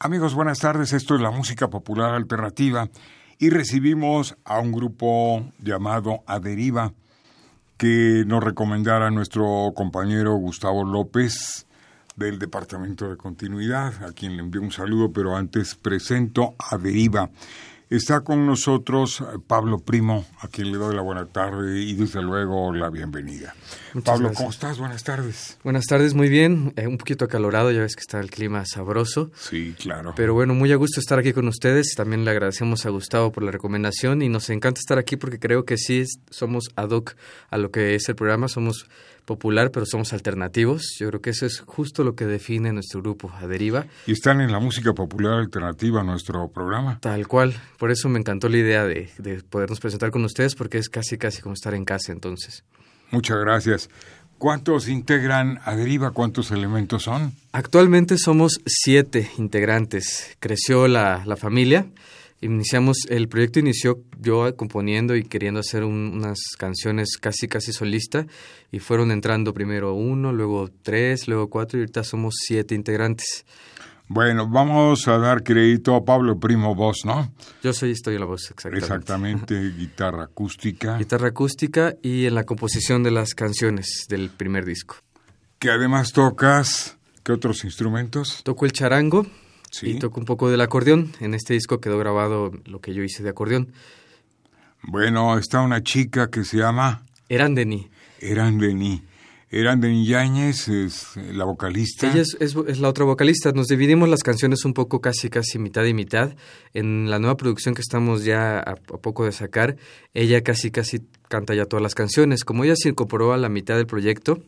Amigos, buenas tardes. Esto es la música popular alternativa y recibimos a un grupo llamado Aderiva que nos recomendara nuestro compañero Gustavo López del Departamento de Continuidad, a quien le envío un saludo, pero antes presento a Deriva. Está con nosotros eh, Pablo Primo, a quien le doy la buena tarde y desde luego la bienvenida. Pablo, ¿cómo estás? Buenas tardes. Buenas tardes, muy bien. Eh, un poquito acalorado, ya ves que está el clima sabroso. Sí, claro. Pero bueno, muy a gusto estar aquí con ustedes. También le agradecemos a Gustavo por la recomendación y nos encanta estar aquí porque creo que sí somos ad hoc a lo que es el programa. Somos popular, pero somos alternativos. Yo creo que eso es justo lo que define nuestro grupo, Aderiva. Y están en la música popular alternativa, nuestro programa. Tal cual. Por eso me encantó la idea de, de podernos presentar con ustedes, porque es casi, casi como estar en casa entonces. Muchas gracias. ¿Cuántos integran Aderiva? ¿Cuántos elementos son? Actualmente somos siete integrantes. Creció la, la familia iniciamos, el proyecto inició yo componiendo y queriendo hacer unas canciones casi, casi solista y fueron entrando primero uno, luego tres, luego cuatro y ahorita somos siete integrantes. Bueno, vamos a dar crédito a Pablo Primo voz, ¿no? Yo soy, estoy en la voz, exactamente. Exactamente, guitarra acústica. Guitarra acústica y en la composición de las canciones del primer disco. Que además tocas, ¿qué otros instrumentos? Toco el charango, y toco un poco del acordeón. En este disco quedó grabado lo que yo hice de acordeón. Bueno, está una chica que se llama... Erandeni. Erandeni. Erandeni Yáñez es la vocalista. Ella es, la otra vocalista. Nos dividimos las canciones un poco casi, casi mitad y mitad. En la nueva producción que estamos ya a, a poco de sacar, ella casi, casi canta ya todas las canciones. Como ella se incorporó a la mitad del proyecto,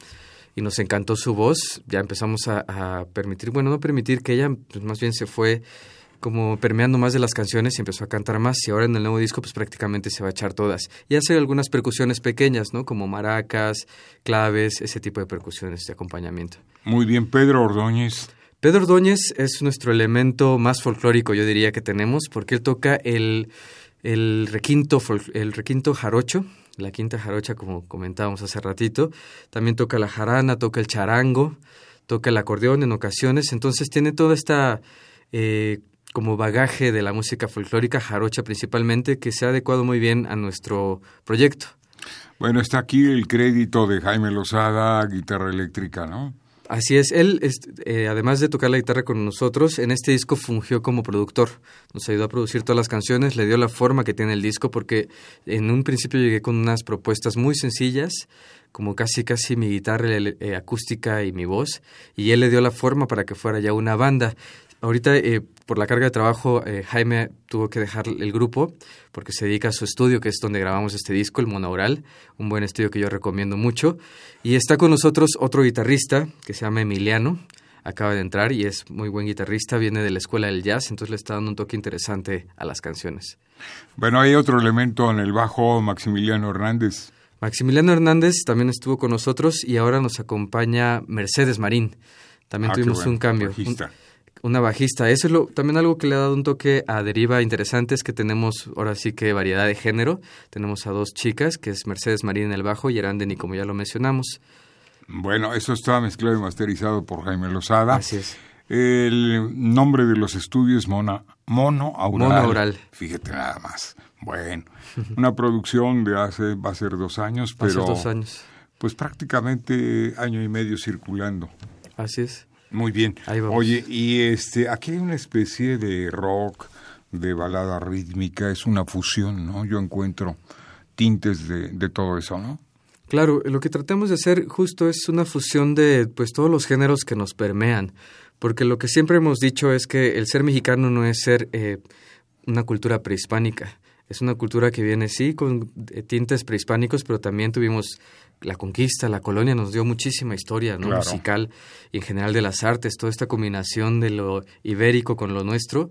y nos encantó su voz. Ya empezamos a, permitir, bueno, no permitir que ella, pues más bien se fue como permeando más de las canciones y empezó a cantar más y ahora en el nuevo disco pues prácticamente se va a echar todas. Y hace algunas percusiones pequeñas, ¿no? Como maracas, claves, ese tipo de percusiones de acompañamiento. Muy bien, Pedro Ordóñez. Pedro Ordóñez es nuestro elemento más folclórico, yo diría que tenemos, porque él toca el, el requinto, el requinto jarocho, la quinta jarocha, como comentábamos hace ratito. También toca la jarana, toca el charango, toca el acordeón en ocasiones. Entonces tiene toda esta eh, como bagaje de la música folclórica, jarocha principalmente, que se ha adecuado muy bien a nuestro proyecto. Bueno, está aquí el crédito de Jaime Lozada, guitarra eléctrica, ¿no? Así es, él, eh, además de tocar la guitarra con nosotros, en este disco fungió como productor. Nos ayudó a producir todas las canciones, le dio la forma que tiene el disco, porque en un principio llegué con unas propuestas muy sencillas, como casi casi mi guitarra eh, acústica y mi voz, y él le dio la forma para que fuera ya una banda. Ahorita, eh, por la carga de trabajo, eh, Jaime tuvo que dejar el grupo porque se dedica a su estudio, que es donde grabamos este disco, el Monaural, un buen estudio que yo recomiendo mucho. Y está con nosotros otro guitarrista que se llama Emiliano, acaba de entrar y es muy buen guitarrista, viene de la escuela del jazz, entonces le está dando un toque interesante a las canciones. Bueno, hay otro elemento en el bajo, Maximiliano Hernández. Maximiliano Hernández también estuvo con nosotros y ahora nos acompaña Mercedes Marín. También ah, tuvimos un cambio una bajista. Eso es lo, también algo que le ha dado un toque a Deriva interesante, es que tenemos ahora sí que variedad de género. Tenemos a dos chicas, que es Mercedes Marín en el bajo y Erandeni, como ya lo mencionamos. Bueno, eso está mezclado y masterizado por Jaime Lozada. Así es. El nombre de los estudios Mona, Mono Aural. Mono Aural. Fíjate nada más. Bueno, una producción de hace, va a ser dos años, pero... dos años. Pues prácticamente año y medio circulando. Así es. Muy bien. Oye, y este, aquí hay una especie de rock, de balada rítmica, es una fusión, ¿no? Yo encuentro tintes de, de todo eso, ¿no? Claro, lo que tratamos de hacer justo es una fusión de pues todos los géneros que nos permean, porque lo que siempre hemos dicho es que el ser mexicano no es ser eh, una cultura prehispánica, es una cultura que viene sí con eh, tintes prehispánicos, pero también tuvimos la conquista, la colonia nos dio muchísima historia ¿no? musical y en general de las artes, toda esta combinación de lo ibérico con lo nuestro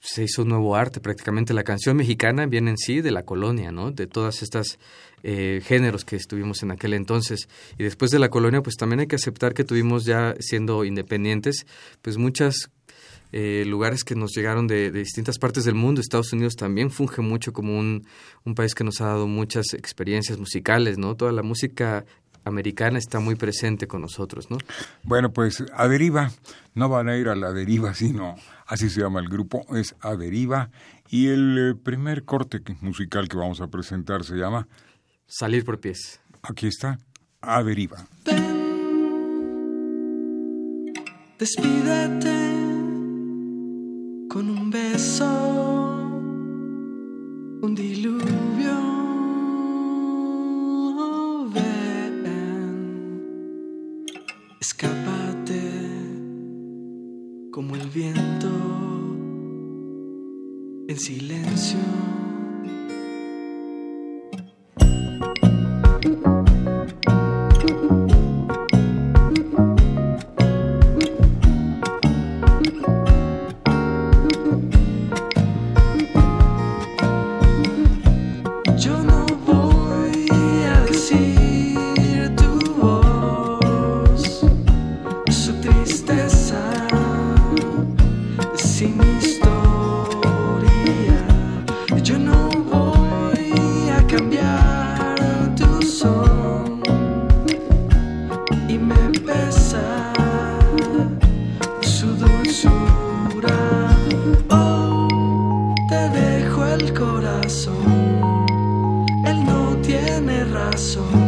se hizo un nuevo arte prácticamente. La canción mexicana viene en sí de la colonia, ¿no? De todas estas eh, géneros que estuvimos en aquel entonces. Y después de la colonia, pues también hay que aceptar que tuvimos ya siendo independientes, pues muchas eh, lugares que nos llegaron de, distintas partes del mundo. Estados Unidos también funge mucho como un, un país que nos ha dado muchas experiencias musicales, ¿no? Toda la música americana está muy presente con nosotros, ¿no? Bueno, pues a deriva, no van a ir a la deriva, sino así se llama el grupo, es a deriva. Y el eh, primer corte musical que vamos a presentar se llama Salir por pies. Aquí está, a deriva. despídete con un beso, un diluvio Escápate como el viento en silencio. él no tiene razón.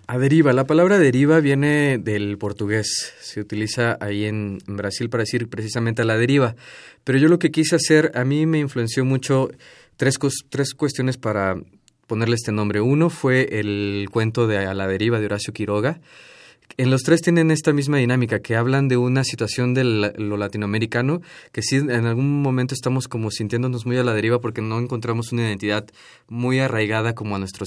A deriva, la palabra deriva viene del portugués, se utiliza ahí en, Brasil para decir precisamente a la deriva, pero yo lo que quise hacer, a mí me influenció mucho tres, tres cuestiones para ponerle este nombre. Uno fue el cuento de A la deriva de Horacio Quiroga, en los tres tienen esta misma dinámica, que hablan de una situación de lo latinoamericano, que sí en algún momento estamos como sintiéndonos muy a la deriva porque no encontramos una identidad muy arraigada como a nuestro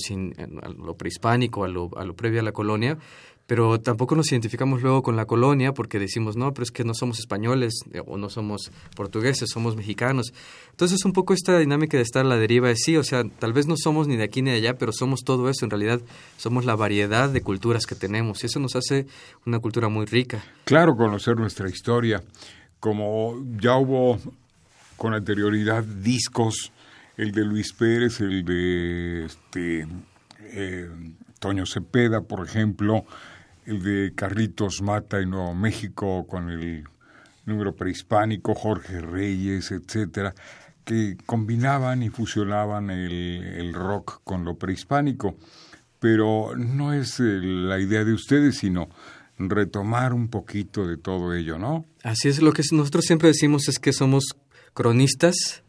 a lo prehispánico, a lo, a lo previo a la colonia, pero tampoco nos identificamos luego con la colonia porque decimos, no, pero es que no somos españoles eh, o no somos portugueses, somos mexicanos. Entonces, un poco esta dinámica de estar a la deriva es sí, o sea, tal vez no somos ni de aquí ni de allá, pero somos todo eso. En realidad, somos la variedad de culturas que tenemos y eso nos hace una cultura muy rica. Claro, conocer nuestra historia. Como ya hubo con anterioridad discos, el de Luis Pérez, el de este, eh, Toño Cepeda, por ejemplo, el de Carlitos Mata en Nuevo México con el número prehispánico, Jorge Reyes, etcétera, que combinaban y fusionaban el, rock con lo prehispánico. Pero no es eh, la idea de ustedes, sino retomar un poquito de todo ello, ¿no? Así es, lo que nosotros siempre decimos es que somos cronistas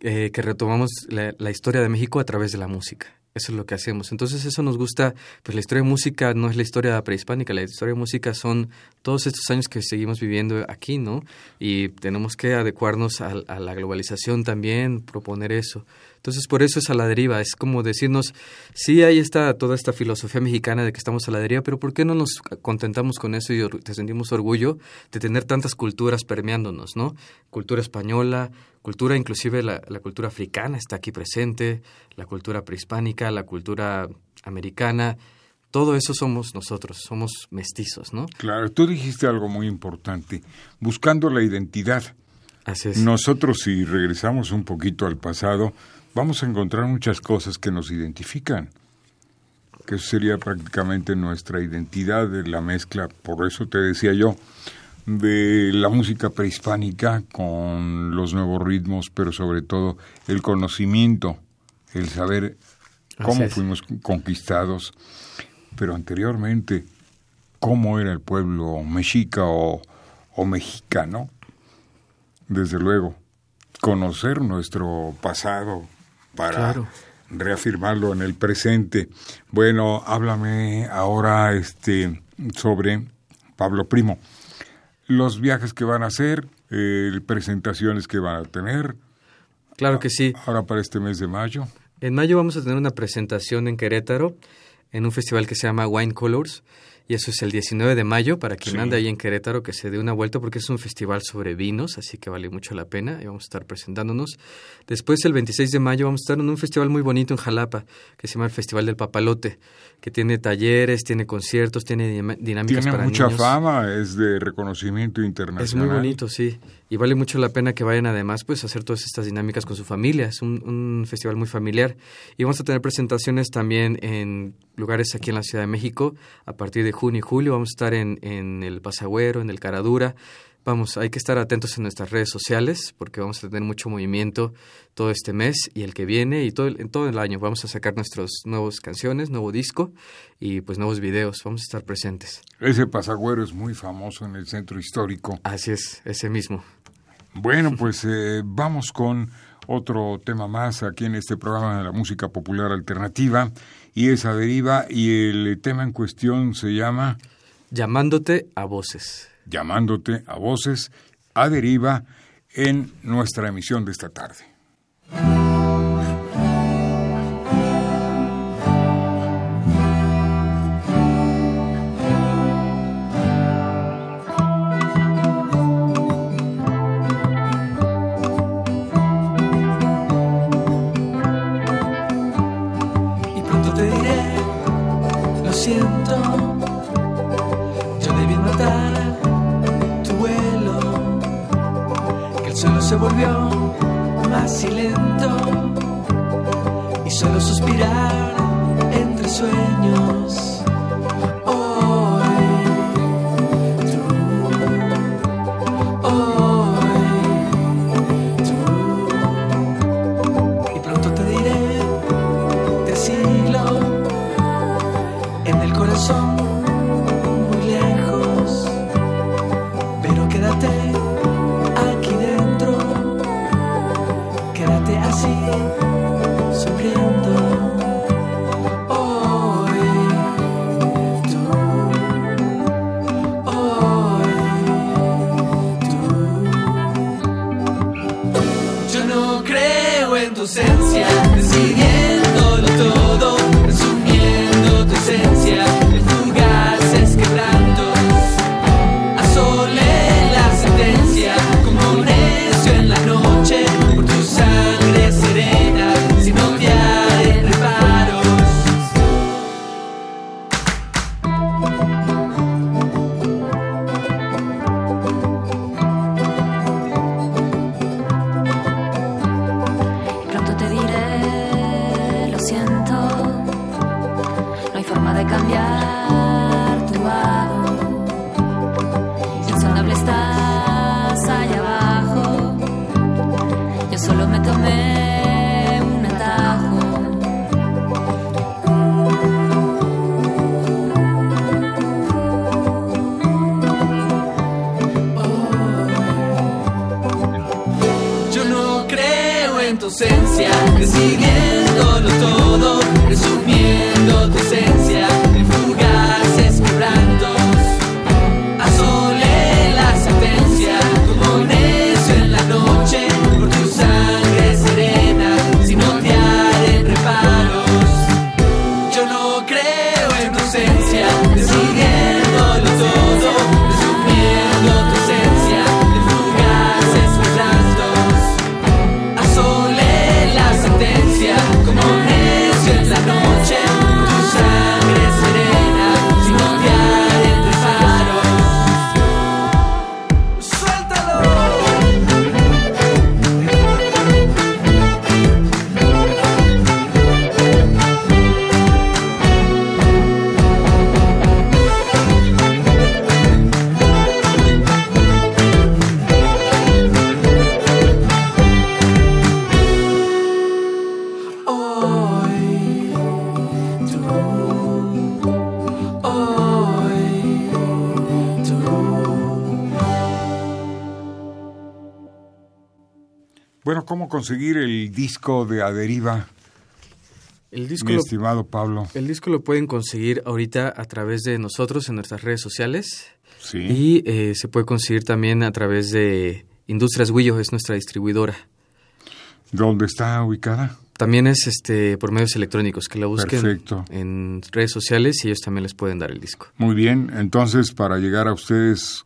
eh, que retomamos la historia de México a través de la música. Eso es lo que hacemos. Entonces eso nos gusta, pues la historia de música no es la historia prehispánica, la historia de música son todos estos años que seguimos viviendo aquí, ¿no? Y tenemos que adecuarnos a, a la globalización también, proponer eso. Entonces, por eso es a la deriva. Es como decirnos, sí, ahí está toda esta filosofía mexicana de que estamos a la deriva, pero ¿por qué no nos contentamos con eso y te sentimos orgullo de tener tantas culturas permeándonos, ¿no? Cultura española, cultura, inclusive la, la cultura africana está aquí presente, la cultura prehispánica, la cultura americana. Todo eso somos nosotros, somos mestizos, ¿no? Claro, tú dijiste algo muy importante, buscando la identidad. Así es. Nosotros, si regresamos un poquito al pasado, vamos a encontrar muchas cosas que nos identifican, que sería prácticamente nuestra identidad de la mezcla, por eso te decía yo, de la música prehispánica con los nuevos ritmos, pero sobre todo el conocimiento, el saber cómo fuimos conquistados, pero anteriormente cómo era el pueblo mexica o, o mexicano, desde luego, conocer nuestro pasado, para reafirmarlo en el presente. Bueno, háblame ahora este sobre Pablo Primo. Los viajes que van a hacer, eh, presentaciones que van a tener. Claro que sí. Ahora para este mes de mayo. En mayo vamos a tener una presentación en Querétaro, en un festival que se llama Wine Colors y eso es el 19 de mayo para quien anda ahí en Querétaro que se dé una vuelta porque es un festival sobre vinos, así que vale mucho la pena y vamos a estar presentándonos. Después el 26 de mayo vamos a estar en un festival muy bonito en Jalapa que se llama el Festival del Papalote, que tiene talleres, tiene conciertos, tiene dinámicas tiene para mucha fama, es de reconocimiento internacional. Es muy bonito, sí, y vale mucho la pena que vayan además pues a hacer todas estas dinámicas con su familia, es un, un festival muy familiar y vamos a tener presentaciones también en lugares aquí en la Ciudad de México a partir de junio y julio. Vamos a estar en, en el Pasagüero, en el Caradura. Vamos, hay que estar atentos en nuestras redes sociales porque vamos a tener mucho movimiento todo este mes y el que viene y todo el, en todo el año. Vamos a sacar nuestras nuevas canciones, nuevo disco y pues nuevos videos. Vamos a estar presentes. Ese pasagüero es muy famoso en el centro histórico. Así es, ese mismo. Bueno, pues eh, vamos con otro tema más aquí en este programa de la música popular alternativa y esa deriva y el tema en cuestión se llama Llamándote a voces. Llamándote a voces a deriva en nuestra emisión de esta tarde. Bueno, ¿cómo conseguir el disco de Aderiva, El disco, mi lo, estimado Pablo? el disco lo pueden conseguir ahorita a través de nosotros en nuestras redes sociales Sí. y eh, se puede conseguir también a través de Industrias Guillo, es nuestra distribuidora. ¿Dónde está ubicada? También es este por medios electrónicos, que la busquen Perfecto. en redes sociales y ellos también les pueden dar el disco. Muy bien, entonces para llegar a ustedes,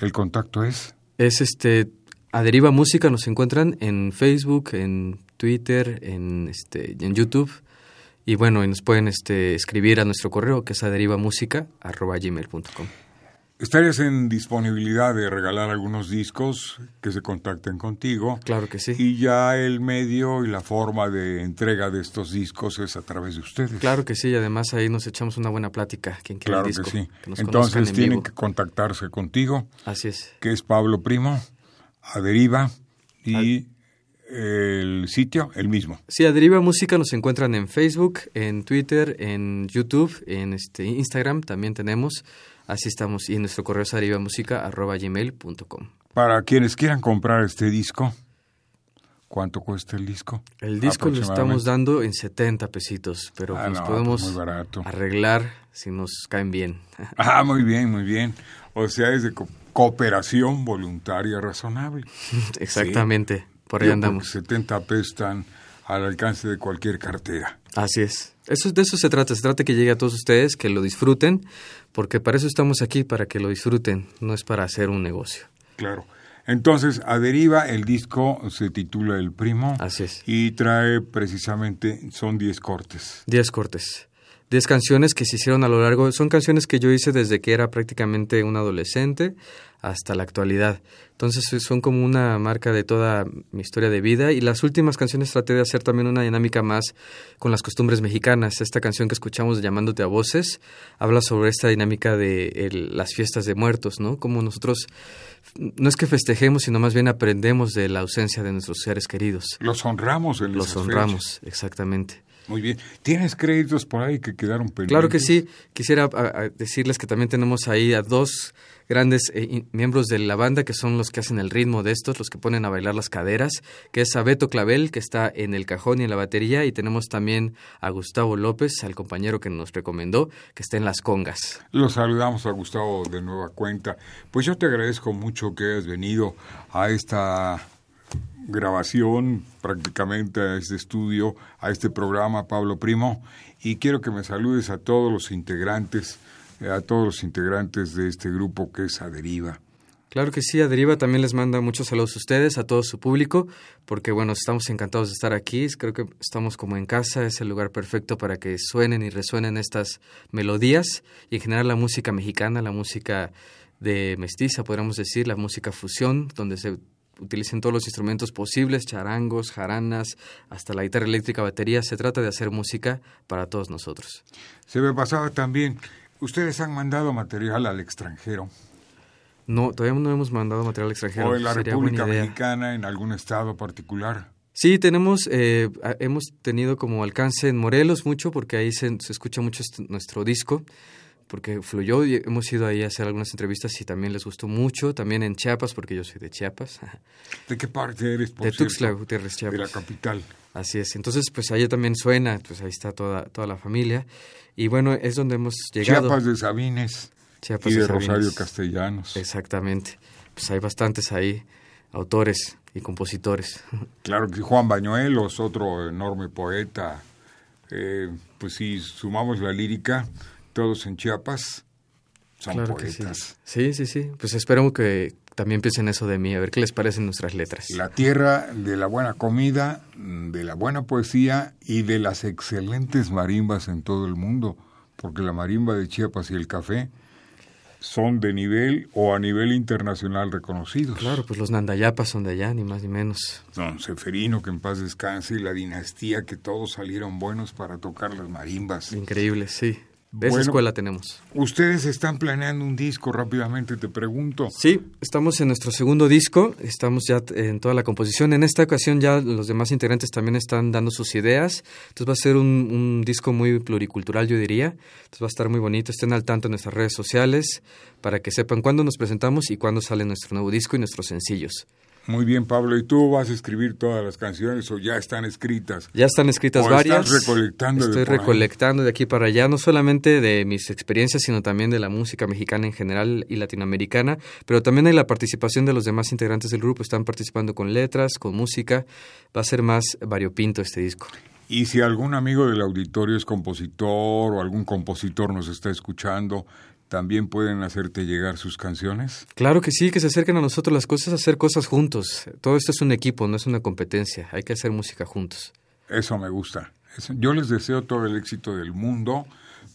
el contacto es. Es este Aderiva Música, nos encuentran en Facebook, en Twitter, en este en YouTube y bueno, y nos pueden este escribir a nuestro correo que es aderivamusica@gmail.com. ¿Estarías en disponibilidad de regalar algunos discos que se contacten contigo? Claro que sí. Y ya el medio y la forma de entrega de estos discos es a través de ustedes. Claro que sí, y además ahí nos echamos una buena plática. Quien quiera Claro el disco, que sí. nos Entonces en tienen vivo. que contactarse contigo, Así es. que es Pablo Primo, Aderiva y el sitio, el mismo. Sí, Aderiva Música nos encuentran en Facebook, en Twitter, en YouTube, en este Instagram también tenemos. Así estamos. Y nuestro correo es aderivamusica.gmail.com. Para quienes quieran comprar este disco, ¿cuánto cuesta el disco? El disco lo estamos dando en 70 pesitos, pero Ah, nos no, podemos pues barato. arreglar si nos caen bien. Ah, muy bien, muy bien. O sea, es de cooperación voluntaria razonable. Exactamente, por ahí andamos. porque 70 pesos están al alcance de cualquier cartera. Así es. Eso, de eso se trata, se trata de que llegue a todos ustedes, que lo disfruten, porque para eso estamos aquí, para que lo disfruten, no es para hacer un negocio. Claro. Entonces, a Deriva, el disco se titula El Primo. Así es. Y trae precisamente, son 10 cortes. Diez cortes. Diez canciones que se hicieron a lo largo, son canciones que yo hice desde que era prácticamente un adolescente hasta la actualidad. Entonces eh, son como una marca de toda mi historia de vida y las últimas canciones traté de hacer también una dinámica más con las costumbres mexicanas. Esta canción que escuchamos de Llamándote a Voces habla sobre esta dinámica de el- las fiestas de muertos, ¿no? Como nosotros no es que festejemos, sino más bien aprendemos de la ausencia de nuestros seres queridos. Los honramos en Los honramos, fechas. exactamente. Muy bien. ¿Tienes créditos por ahí que quedaron pendientes? Claro que sí. Quisiera a- a decirles que también tenemos ahí a dos grandes eh, in- miembros de la banda que son los que hacen el ritmo de estos, los que ponen a bailar las caderas, que es a Beto Clavel, que está en el cajón y en la batería, y tenemos también a Gustavo López, al compañero que nos recomendó, que está en las congas. Los saludamos a Gustavo de nueva cuenta. Pues yo te agradezco mucho que hayas venido a esta grabación, prácticamente a este estudio, a este programa, Pablo Primo, y quiero que me saludes a todos los integrantes, eh, a todos los integrantes de este grupo que es Aderiva. Claro que sí, Aderiva también les manda muchos saludos a ustedes, a todo su público, porque bueno, estamos encantados de estar aquí, creo que estamos como en casa, es el lugar perfecto para que suenen y resuenen estas melodías y en general la música mexicana, la música de mestiza, podríamos decir, la música fusión, donde se utilicen todos los instrumentos posibles, charangos, jaranas, hasta la guitarra eléctrica, batería, se trata de hacer música para todos nosotros. Se me pasaba también, ustedes han mandado material al extranjero, No, todavía no hemos mandado material extranjero. o en la sería República. Mexicana, en algún estado particular. Sí, tenemos, eh, hemos tenido como alcance en Morelos mucho porque ahí se, se escucha mucho est- nuestro disco, porque fluyó y hemos ido ahí a hacer algunas entrevistas y también les gustó mucho. También en Chiapas, porque yo soy de Chiapas, ¿De qué parte eres, por de Tuxtla cierto? Gutiérrez, De la Chiapas. capital. Así es. Entonces, pues ahí también suena, pues ahí está toda, toda la familia. Y bueno, es donde hemos llegado. Chiapas de Sabines Chiapas y de Sabines. Rosario Castellanos. Exactamente. Pues hay bastantes ahí autores y compositores. Claro que sí, Juan Bañuelos, otro enorme poeta. Eh, pues si sumamos la lírica, todos en Chiapas son Claro que sí. poetas. Sí, sí, sí. Pues espero que también piensen eso de mí, a ver qué les parecen nuestras letras. La tierra de la buena comida, de la buena poesía y de las excelentes marimbas en todo el mundo, porque la marimba de Chiapas y el café son de nivel o a nivel internacional reconocidos. Claro, pues los Nandayapas son de allá, ni más ni menos. Don Seferino, que en paz descanse, y la dinastía, que todos salieron buenos para tocar las marimbas. Increíble, sí. De Bueno. esa escuela tenemos. Ustedes están planeando un disco, rápidamente te pregunto. Sí, estamos en nuestro segundo disco, estamos ya en toda la composición. En esta ocasión ya los demás integrantes también están dando sus ideas. Entonces va a ser un, un disco muy pluricultural, yo diría. Entonces va a estar muy bonito. Estén al tanto en nuestras redes sociales para que sepan cuándo nos presentamos y cuándo sale nuestro nuevo disco y nuestros sencillos. Muy bien, Pablo, ¿y tú vas a escribir todas las canciones o ya están escritas? Ya están escritas ¿O estás varias. recolectando de Estoy ahí? recolectando de aquí para allá, no solamente de mis experiencias, sino también de la música mexicana en general y latinoamericana, pero también hay la participación de los demás integrantes del grupo. Están participando con letras, con música. Va a ser más variopinto este disco. Y si algún amigo del auditorio es compositor o algún compositor nos está escuchando, ¿también pueden hacerte llegar sus canciones? Claro que sí, que se acerquen a nosotros las cosas, hacer cosas juntos. Todo esto es un equipo, no es una competencia. Hay que hacer música juntos. Eso me gusta. Yo les deseo todo el éxito del mundo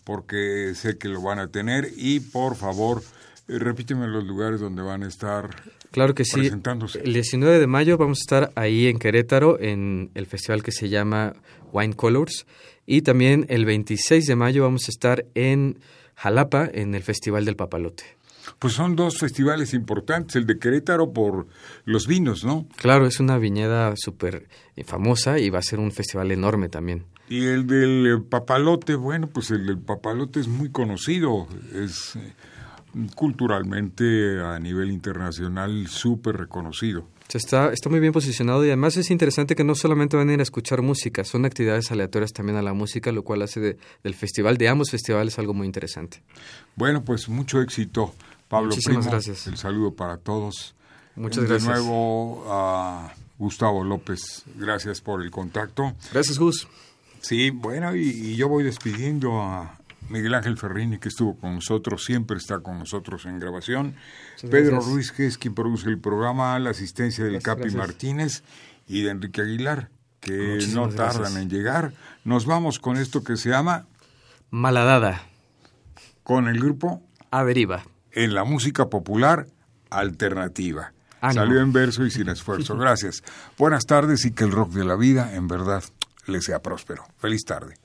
porque sé que lo van a tener y por favor, eh, repíteme los lugares donde van a estar Claro que sí. presentándose. El 19 de mayo vamos a estar ahí en Querétaro en el festival que se llama Wine Colors y también el 26 de mayo vamos a estar en Jalapa en el Festival del Papalote. Pues son dos festivales importantes, el de Querétaro por los vinos, ¿no? Claro, es una viñeda súper eh, famosa y va a ser un festival enorme también. Y el del eh, papalote, bueno, pues el del papalote es muy conocido, es eh, culturalmente a nivel internacional súper reconocido. Está, está muy bien posicionado y además es interesante que no solamente van a ir a escuchar música, son actividades aleatorias también a la música, lo cual hace de- del festival, de ambos festivales, algo muy interesante. Bueno, pues mucho éxito, Pablo Muchísimas Primo. gracias. El saludo para todos. Muchas de gracias. nuevo a Gustavo López, gracias por el contacto. Gracias, Gus. Sí, bueno, y, y yo voy despidiendo a Miguel Ángel Ferrini, que estuvo con nosotros, siempre está con nosotros en grabación. Pedro gracias. Ruiz, que es quien produce el programa, la asistencia del Gracias, Capi gracias. Martínez y de Enrique Aguilar, que no tardan gracias. en llegar. Nos vamos con esto que se llama Maladada, con el grupo a deriva. en la música popular alternativa. Ánimo. Salió en verso y sin esfuerzo. Gracias. Buenas tardes y que el rock de la vida, en verdad, le sea próspero. Feliz tarde.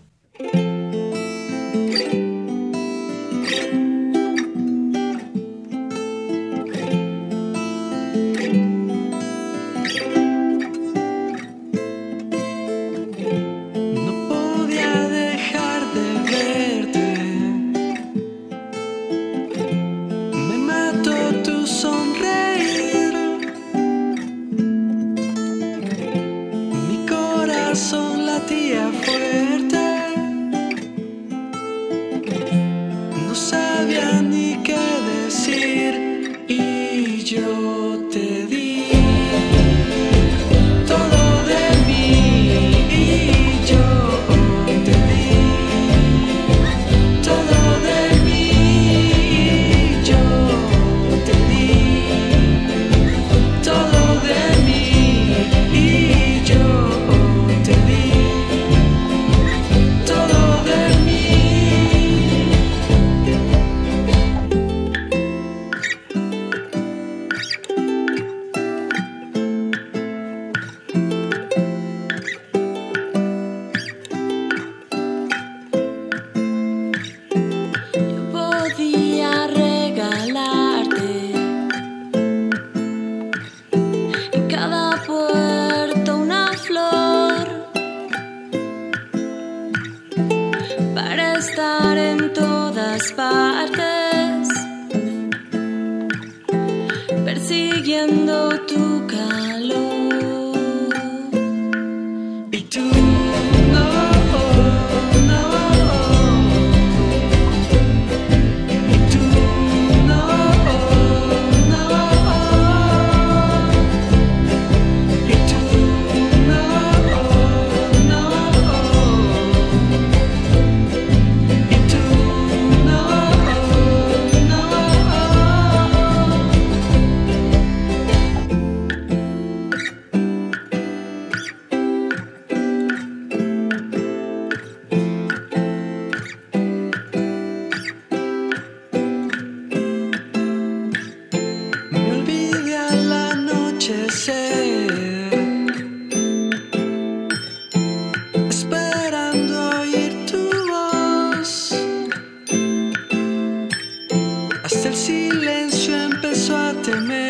Hasta el silencio empezó a temer.